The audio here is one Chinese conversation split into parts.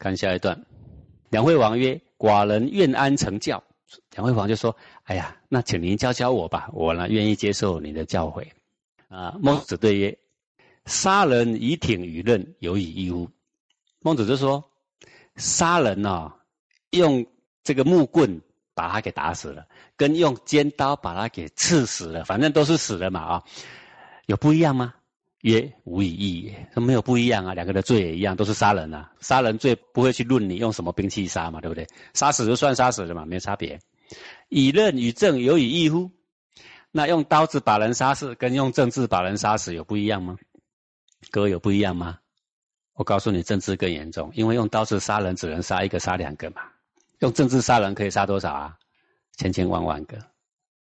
看下一段，两惠王曰：“寡人愿安成教。”两惠王就说：“哎呀，那请您教教我吧，我呢愿意接受你的教诲。”啊，孟子对曰：“杀人以挺于刃，有以义乎？”孟子就说：“杀人呢，用这个木棍把他给打死了，跟用尖刀把他给刺死了，反正都是死了嘛啊，有不一样吗？”曰：“无以异也。”说没有不一样啊，两个的罪也一样，都是杀人啊。杀人罪不会去论你用什么兵器杀嘛，对不对？杀死就算杀死了嘛，没差别。以刃与政有以异乎？那用刀子把人杀死，跟用政治把人杀死有不一样吗？各有不一样吗？我告诉你，政治更严重，因为用刀子杀人只能杀一个、杀两个嘛。用政治杀人可以杀多少啊？千千万万个，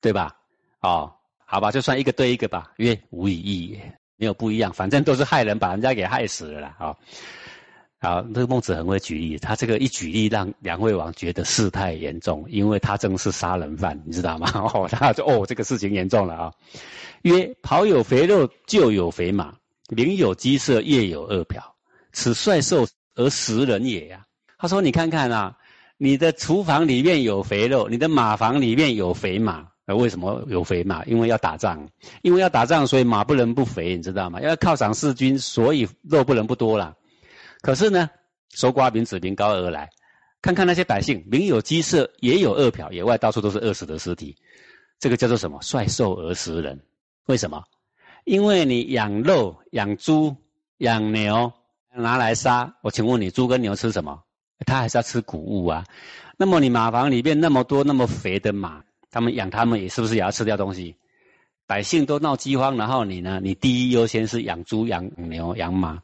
对吧？哦，好吧，就算一个对一个吧。曰无以异也，没有不一样，反正都是害人，把人家给害死了啦。啊。啊，这个孟子很会举例，他这个一举例，让梁惠王觉得事态严重，因为他正是杀人犯，你知道吗？哦，他就哦，这个事情严重了啊。曰：庖有肥肉，厩有肥马，邻有鸡舍，夜有恶瓢，此率兽而食人也呀。他说：你看看啊，你的厨房里面有肥肉，你的马房里面有肥马，为什么有肥马？因为要打仗，因为要打仗，所以马不能不肥，你知道吗？要犒赏士军，所以肉不能不多了。可是呢，搜刮民脂民膏而来，看看那些百姓，民有饥舍，也有饿殍，野外到处都是饿死的尸体，这个叫做什么？率兽而食人。为什么？因为你养肉、养猪、养牛拿来杀，我请问你，猪跟牛吃什么？它还是要吃谷物啊。那么你马房里面那么多那么肥的马，他们养他们也是不是也要吃掉东西？百姓都闹饥荒，然后你呢？你第一优先是养猪、养牛、养马。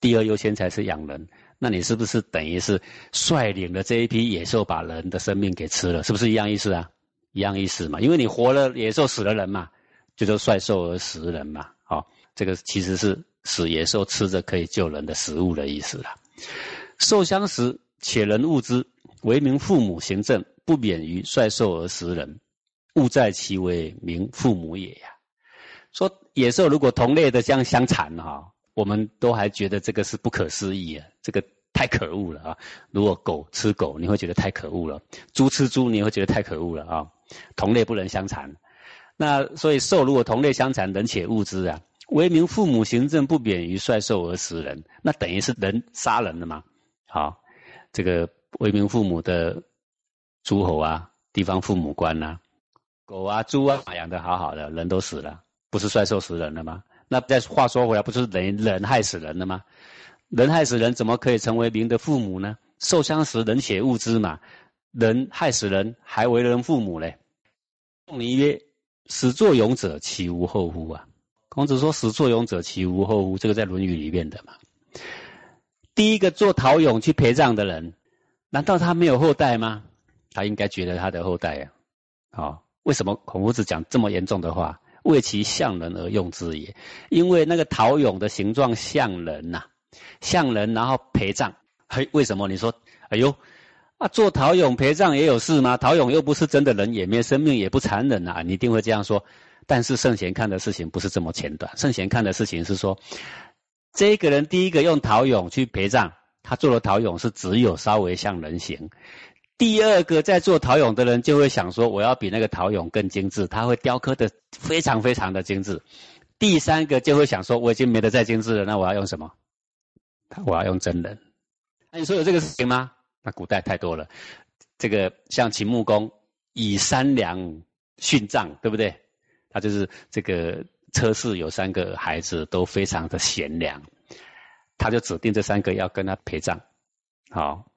第二优先才是养人，那你是不是等于是率领了这一批野兽把人的生命给吃了？是不是一样意思啊？一样意思嘛，因为你活了野兽，死了人嘛，就叫率兽而食人嘛。好，这个其实是使野兽吃着可以救人的食物的意思啦。受相食，且人恶之，为民父母行政，不免于率兽而食人，物在其为民父母也呀。说野兽如果同类的这样相残哈。我们都还觉得这个是不可思议啊，这个太可恶了啊！如果狗吃狗，你会觉得太可恶了；猪吃猪，你会觉得太可恶了啊！同类不能相残，那所以兽如果同类相残，人且恶之啊！为民父母行政不免于率兽而食人，那等于是人杀人了嘛？好，这个为民父母的诸侯啊，地方父母官呐，狗啊、猪啊养的好好的，人都死了，不是衰兽食人了吗？那再话说回来，不是人人害死人了吗？人害死人，怎么可以成为民的父母呢？受相食，人血物之嘛。人害死人，还为人父母嘞？仲尼曰：“始作俑者，其无后乎？”啊，孔子说：“始作俑者，其无后乎？”这个在《论语》里面的嘛。第一个做陶俑去陪葬的人，难道他没有后代吗？他应该觉得他的后代呀。好，为什么孔夫子讲这么严重的话？为其像人而用之也，因为那个陶俑的形状像人呐，像人，然后陪葬。嘿，为什么？你说，哎呦，啊，做陶俑陪葬也有事吗？陶俑又不是真的人，也没生命，也不残忍呐，你一定会这样说。但是圣贤看的事情不是这么简短，圣贤看的事情是说，这个人第一个用陶俑去陪葬，他做的陶俑是只有稍微像人形。第二个在做陶俑的人就会想说，我要比那个陶俑更精致，他会雕刻的非常非常的精致。第三个就会想说，我已经没得再精致了，那我要用什么？我要用真人。那你说有这个事情吗？那古代太多了。这个像秦穆公以三良殉葬，对不对？他就是这个车氏有三个孩子都非常的贤良，他就指定这三个要跟他陪葬。好。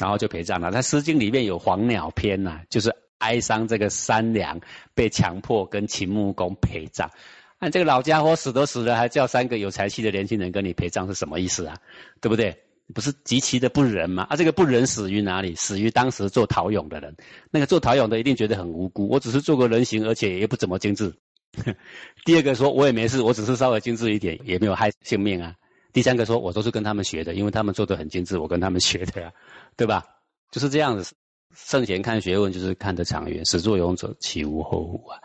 然后就陪葬了。他《诗经》里面有《黄鸟篇》呐，就是哀伤这个三娘被强迫跟秦穆公陪葬。按这个老家伙死都死了，还叫三个有才气的年轻人跟你陪葬，是什么意思啊？对不对？不是极其的不仁吗？啊，这个不仁死于哪里？死于当时做陶俑的人。那个做陶俑的一定觉得很无辜。我只是做个人形，而且也不怎么精致。第二个说，我也没事，我只是稍微精致一点，也没有害性命啊。第三个说，我都是跟他们学的，因为他们做的很精致，我跟他们学的呀。对吧？就是这样子。圣贤看学问，就是看得长远。始作俑者，其无后乎啊？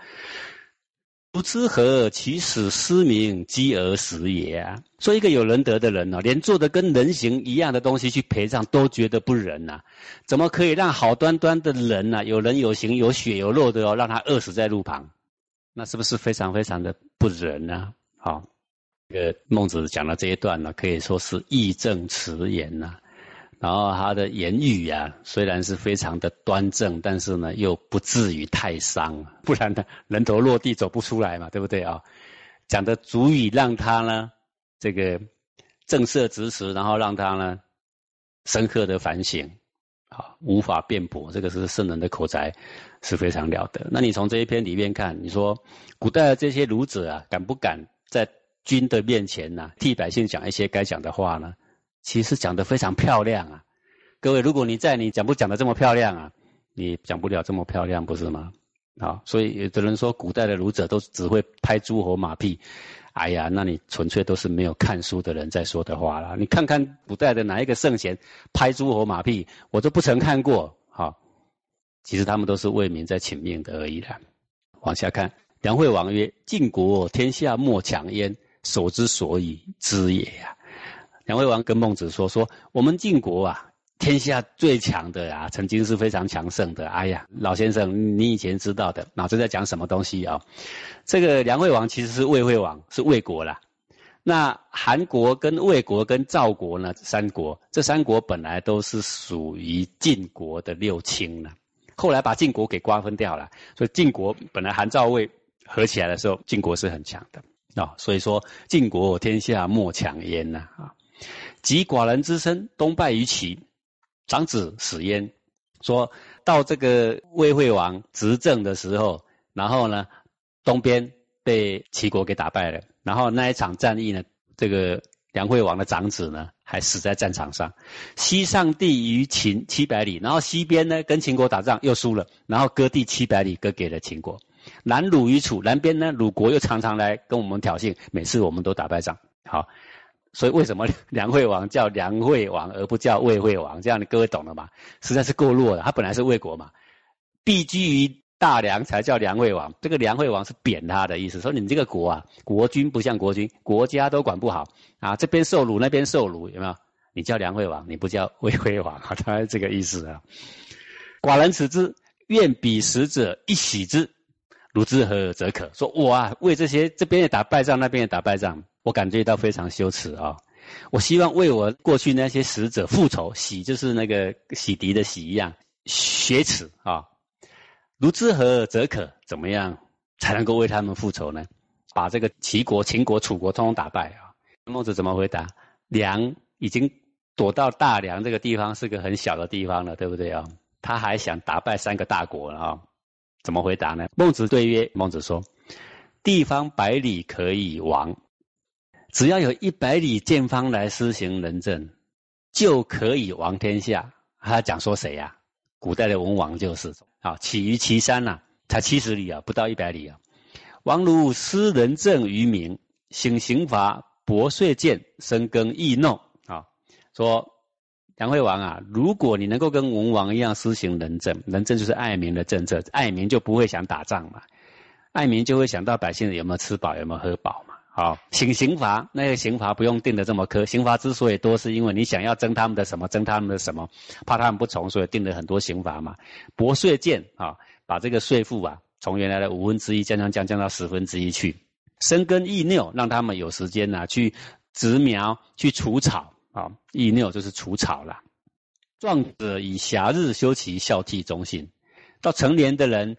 不知何其使失明饥而死也啊！说一个有仁德的人呢，连做的跟人形一样的东西去陪葬都觉得不仁呐，怎么可以让好端端的人呐，有人有形有血有肉的哦，让他饿死在路旁？那是不是非常非常的不仁呢？好，这个孟子讲的这一段呢，可以说是义正辞严呐。然后他的言语呀，虽然是非常的端正，但是呢，又不至于太伤，不然呢，人头落地走不出来嘛，对不对啊？讲的足以让他呢，这个正色直持，然后让他呢，深刻的反省，啊，无法辩驳，这个是圣人的口才是非常了得。那你从这一篇里面看，你说古代的这些儒者啊，敢不敢在君的面前呢，替百姓讲一些该讲的话呢？其实讲的非常漂亮啊，各位，如果你在，你讲不讲的这么漂亮啊？你讲不了这么漂亮，不是吗？好，所以有的人说古代的儒者都只会拍诸侯马屁，哎呀，那你纯粹都是没有看书的人在说的话了。你看看古代的哪一个圣贤拍诸侯马屁，我都不曾看过。好，其实他们都是为民在请命的而已啦。往下看，梁惠王曰：“晋国天下莫强焉，守之所以知也呀。”梁惠王跟孟子说：“说我们晋国啊，天下最强的啊，曾经是非常强盛的。哎呀，老先生，你以前知道的，脑子在讲什么东西啊？这个梁惠王其实是魏惠王，是魏国啦。那韩国跟魏国跟赵国呢，三国，这三国本来都是属于晋国的六卿呢。后来把晋国给瓜分掉了，所以晋国本来韩赵魏合起来的时候，晋国是很强的啊。所以说，晋国天下莫强焉呐啊。”及寡人之身，东败于齐，长子死焉。说到这个魏惠王执政的时候，然后呢，东边被齐国给打败了。然后那一场战役呢，这个梁惠王的长子呢，还死在战场上。西上地于秦七百里，然后西边呢跟秦国打仗又输了，然后割地七百里割给了秦国。南鲁于楚，南边呢鲁国又常常来跟我们挑衅，每次我们都打败仗。好。所以为什么梁惠王叫梁惠王而不叫魏惠王？这样的各位懂了吗？实在是够弱的。他本来是魏国嘛，避居于大梁才叫梁惠王。这个梁惠王是贬他的意思，说你这个国啊，国君不像国君，国家都管不好啊，这边受辱那边受辱，有没有？你叫梁惠王，你不叫魏惠王，他是这个意思啊。寡人此之，愿彼使者一喜之，如之何则可？说我啊，为这些这边也打败仗，那边也打败仗。我感觉到非常羞耻啊！我希望为我过去那些使者复仇，洗就是那个洗涤的洗一样，雪耻啊！如之何则可？怎么样才能够为他们复仇呢？把这个齐国、秦国、楚国通通打败啊！孟子怎么回答？梁已经躲到大梁这个地方，是个很小的地方了，对不对啊？他还想打败三个大国了啊？怎么回答呢？孟子对曰：孟子说，地方百里可以亡。只要有一百里见方来施行仁政，就可以王天下。他讲说谁呀？古代的文王就是啊，起于岐山呐，才七十里啊，不到一百里啊。王如施仁政于民，行刑罚，薄税贱，深耕易弄啊。说梁惠王啊，如果你能够跟文王一样施行仁政，仁政就是爱民的政策，爱民就不会想打仗嘛，爱民就会想到百姓有没有吃饱，有没有喝饱嘛。好，刑刑罚那个刑罚不用定的这么苛。刑罚之所以多，是因为你想要征他们的什么，征他们的什么，怕他们不从，所以定了很多刑罚嘛。薄税贱啊，把这个税负啊，从原来的五分之一降降降降到十分之一去。生根易拗，让他们有时间呐去植苗、去除草啊。易拗就是除草了。壮者以暇日修其孝悌忠信，到成年的人。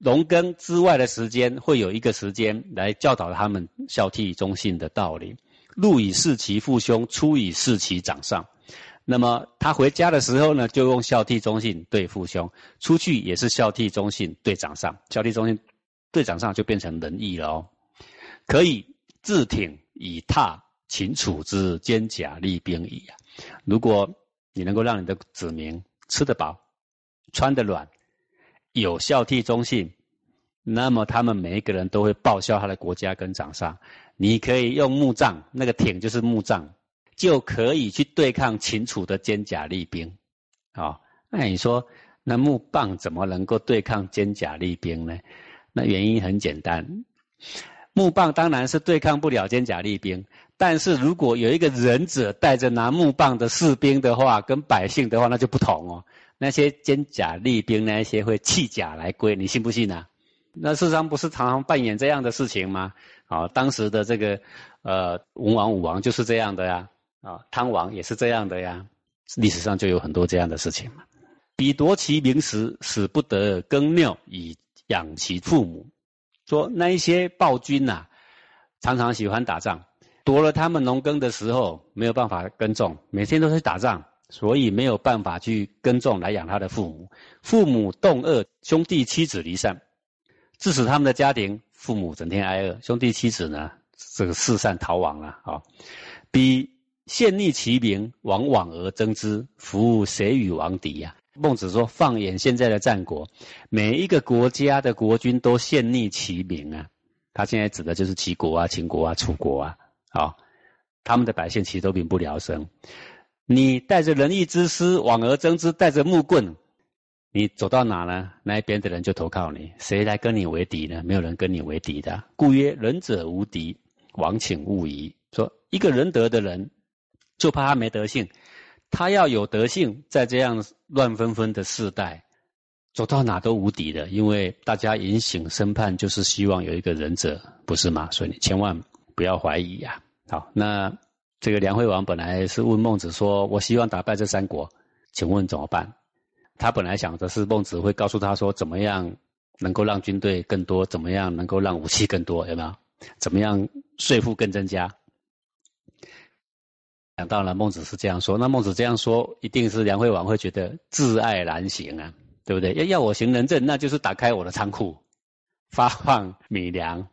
农耕之外的时间，会有一个时间来教导他们孝悌忠信的道理。入以事其父兄，出以事其长上。那么他回家的时候呢，就用孝悌忠信对父兄；出去也是孝悌忠信对长上。孝悌忠信对长上就变成仁义了哦。可以自挺以踏秦楚之坚甲利兵矣啊！如果你能够让你的子民吃得饱、穿得暖。有孝悌忠信，那么他们每一个人都会报效他的国家跟长上。你可以用木杖，那个挺就是木杖，就可以去对抗秦楚的坚甲利兵。啊，那你说那木棒怎么能够对抗坚甲利兵呢？那原因很简单，木棒当然是对抗不了坚甲利兵，但是如果有一个忍者带着拿木棒的士兵的话，跟百姓的话那就不同哦。那些坚甲利兵，那些会弃甲来归，你信不信呢？那事实上不是常常扮演这样的事情吗？啊，当时的这个呃文王武王就是这样的呀，啊汤王也是这样的呀，历史上就有很多这样的事情嘛。彼夺其名时，使不得耕庙以养其父母。说那一些暴君呐，常常喜欢打仗，夺了他们农耕的时候，没有办法耕种，每天都是打仗，所以没有办法去耕种来养他的父母。父母冻饿，兄弟妻子离散，致使他们的家庭父母整天挨饿，兄弟妻子呢，这个四散逃亡了啊。比献逆其名，往往而争之，服务谁与王敌呀？孟子说：“放眼现在的战国，每一个国家的国君都献逆其名啊。他现在指的就是齐国啊、秦国啊、楚国啊。啊，他们的百姓其实都民不聊生。你带着仁义之师往而争之，带着木棍，你走到哪呢？那一边的人就投靠你。谁来跟你为敌呢？没有人跟你为敌的。故曰：仁者无敌，王请勿疑。说一个仁德的人，就怕他没德性。”他要有德性，在这样乱纷纷的世代，走到哪都无敌的。因为大家引醒审判，就是希望有一个忍者，不是吗？所以你千万不要怀疑呀。好，那这个梁惠王本来是问孟子说：“我希望打败这三国，请问怎么办？”他本来想的是孟子会告诉他说：“怎么样能够让军队更多？怎么样能够让武器更多？有没有？怎么样税负更增加？”想到了孟子是这样说，那孟子这样说，一定是梁惠王会觉得自爱难行啊，对不对？要要我行仁政，那就是打开我的仓库，发放米粮，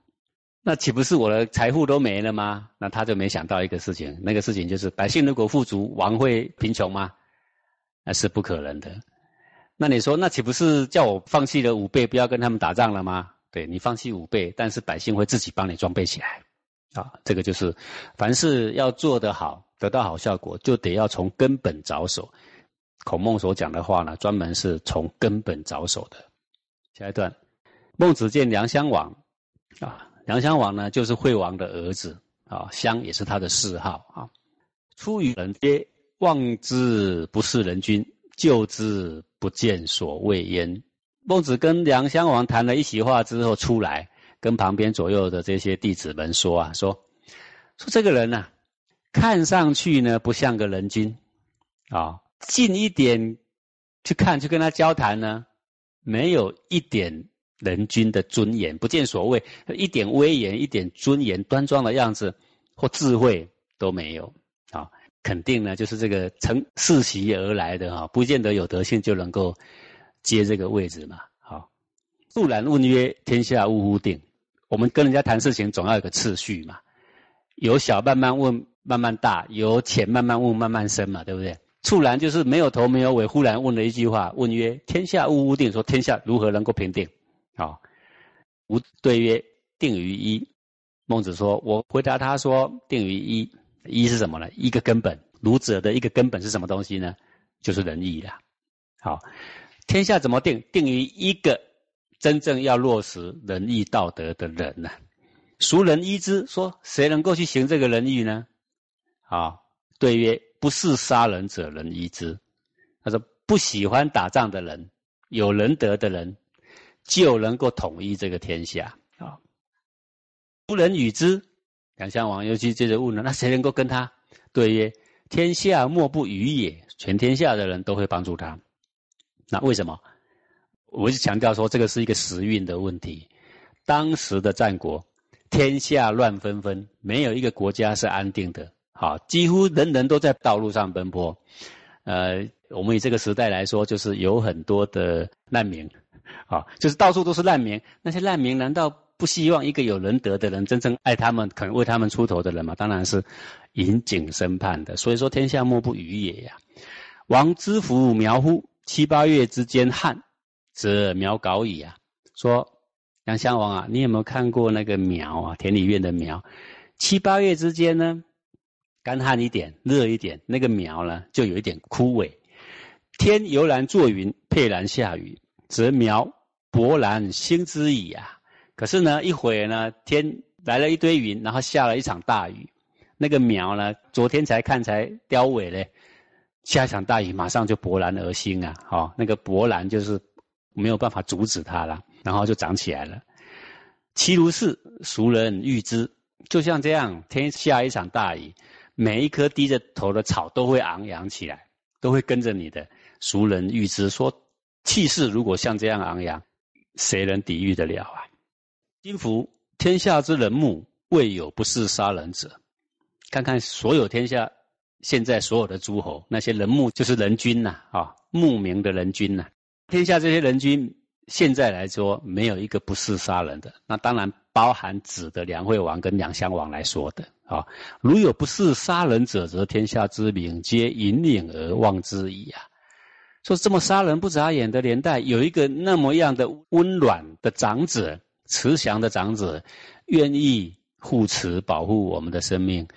那岂不是我的财富都没了吗？那他就没想到一个事情，那个事情就是百姓如果富足，王会贫穷吗？那是不可能的。那你说，那岂不是叫我放弃了五倍，不要跟他们打仗了吗？对你放弃五倍，但是百姓会自己帮你装备起来啊。这个就是凡事要做得好。得到好效果，就得要从根本着手。孔孟所讲的话呢，专门是从根本着手的。下一段，孟子见梁襄王，啊，梁襄王呢就是惠王的儿子，啊，襄也是他的谥号啊。出于人皆：“望之不是人君，救之不见所谓焉。”孟子跟梁襄王谈了一席话之后出来，跟旁边左右的这些弟子们说啊，说说这个人呢。看上去呢不像个人君，啊，近一点去看去跟他交谈呢，没有一点人君的尊严，不见所谓，一点威严、一点尊严、端庄的样子或智慧都没有，啊，肯定呢就是这个成世袭而来的哈，不见得有德性就能够接这个位置嘛，好。肃然问曰：“天下呜呼定？”我们跟人家谈事情总要有个次序嘛，由小慢慢问。慢慢大，由浅慢慢问，慢慢深嘛，对不对？猝然就是没有头没有尾，忽然问了一句话，问曰：“天下物无定。”说天下如何能够平定？啊，吾对曰：“定于一。”孟子说：“我回答他说，定于一。一是什么呢？一个根本。儒者的一个根本是什么东西呢？就是仁义啦。好，天下怎么定？定于一个真正要落实仁义道德的人呢？孰人一之？说谁能够去行这个仁义呢？”啊，对曰：不是杀人者，人依之。他说，不喜欢打仗的人，有仁德的人，就能够统一这个天下。啊，不能与之。梁襄王又去接着问了：那谁能够跟他？对曰：天下莫不与也。全天下的人都会帮助他。那为什么？我是强调说，这个是一个时运的问题。当时的战国，天下乱纷纷，没有一个国家是安定的。好，几乎人人都在道路上奔波，呃，我们以这个时代来说，就是有很多的难民，啊，就是到处都是难民。那些难民难道不希望一个有仁德的人，真正爱他们、肯为他们出头的人吗？当然是引颈审判的。所以说，天下莫不与也呀。王之福苗乎？七八月之间旱，则苗槁矣啊。说杨襄王啊，你有没有看过那个苗啊？田里面的苗，七八月之间呢？干旱一点，热一点，那个苗呢就有一点枯萎。天由然作云，沛然下雨，则苗勃然兴之矣啊！可是呢，一会呢，天来了一堆云，然后下了一场大雨。那个苗呢，昨天才看才凋萎嘞，下一场大雨马上就勃然而兴啊！哦，那个勃然就是没有办法阻止它了，然后就长起来了。其如是，熟人欲知。就像这样，天下一场大雨，每一颗低着头的草都会昂扬起来，都会跟着你的。熟人预知，说气势如果像这样昂扬，谁能抵御得了啊？今夫天下之人目，未有不是杀人者。看看所有天下现在所有的诸侯，那些人目就是人君呐，啊，慕名的人君呐。天下这些人君，现在来说没有一个不是杀人的。那当然。包含指的梁惠王跟梁襄王来说的啊，如有不是杀人者，则天下之民皆引领而望之矣啊。说这么杀人不眨眼的年代，有一个那么样的温暖的长者、慈祥的长者，愿意护持保护我们的生命，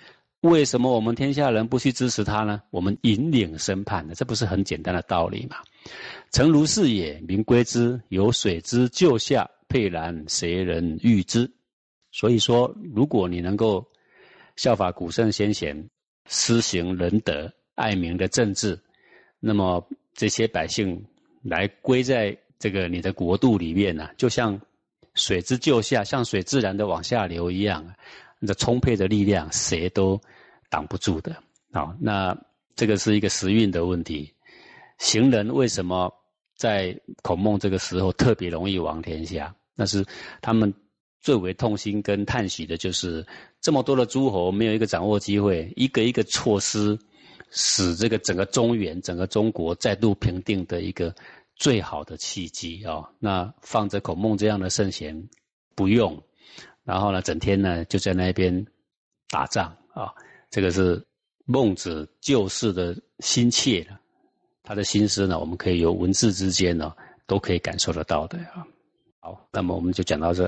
为什么我们天下人不去支持他呢？我们引领审判的，这不是很简单的道理吗？诚如是也，民归之，有水之救下。沛然，谁人欲之？所以说，如果你能够效法古圣先贤，施行仁德、爱民的政治，那么这些百姓来归在这个你的国度里面呢，就像水之救下，像水自然的往下流一样，那充沛的力量，谁都挡不住的。好，那这个是一个时运的问题。行人为什么在孔孟这个时候特别容易亡天下？那是他们最为痛心跟叹息的，就是这么多的诸侯没有一个掌握机会，一个一个措施，使这个整个中原、整个中国再度平定的一个最好的契机啊！那放着孔孟这样的圣贤不用，然后呢，整天呢就在那边打仗啊！这个是孟子救世的心切他的心思呢，我们可以由文字之间呢都可以感受得到的啊。好，那么我们就讲到这。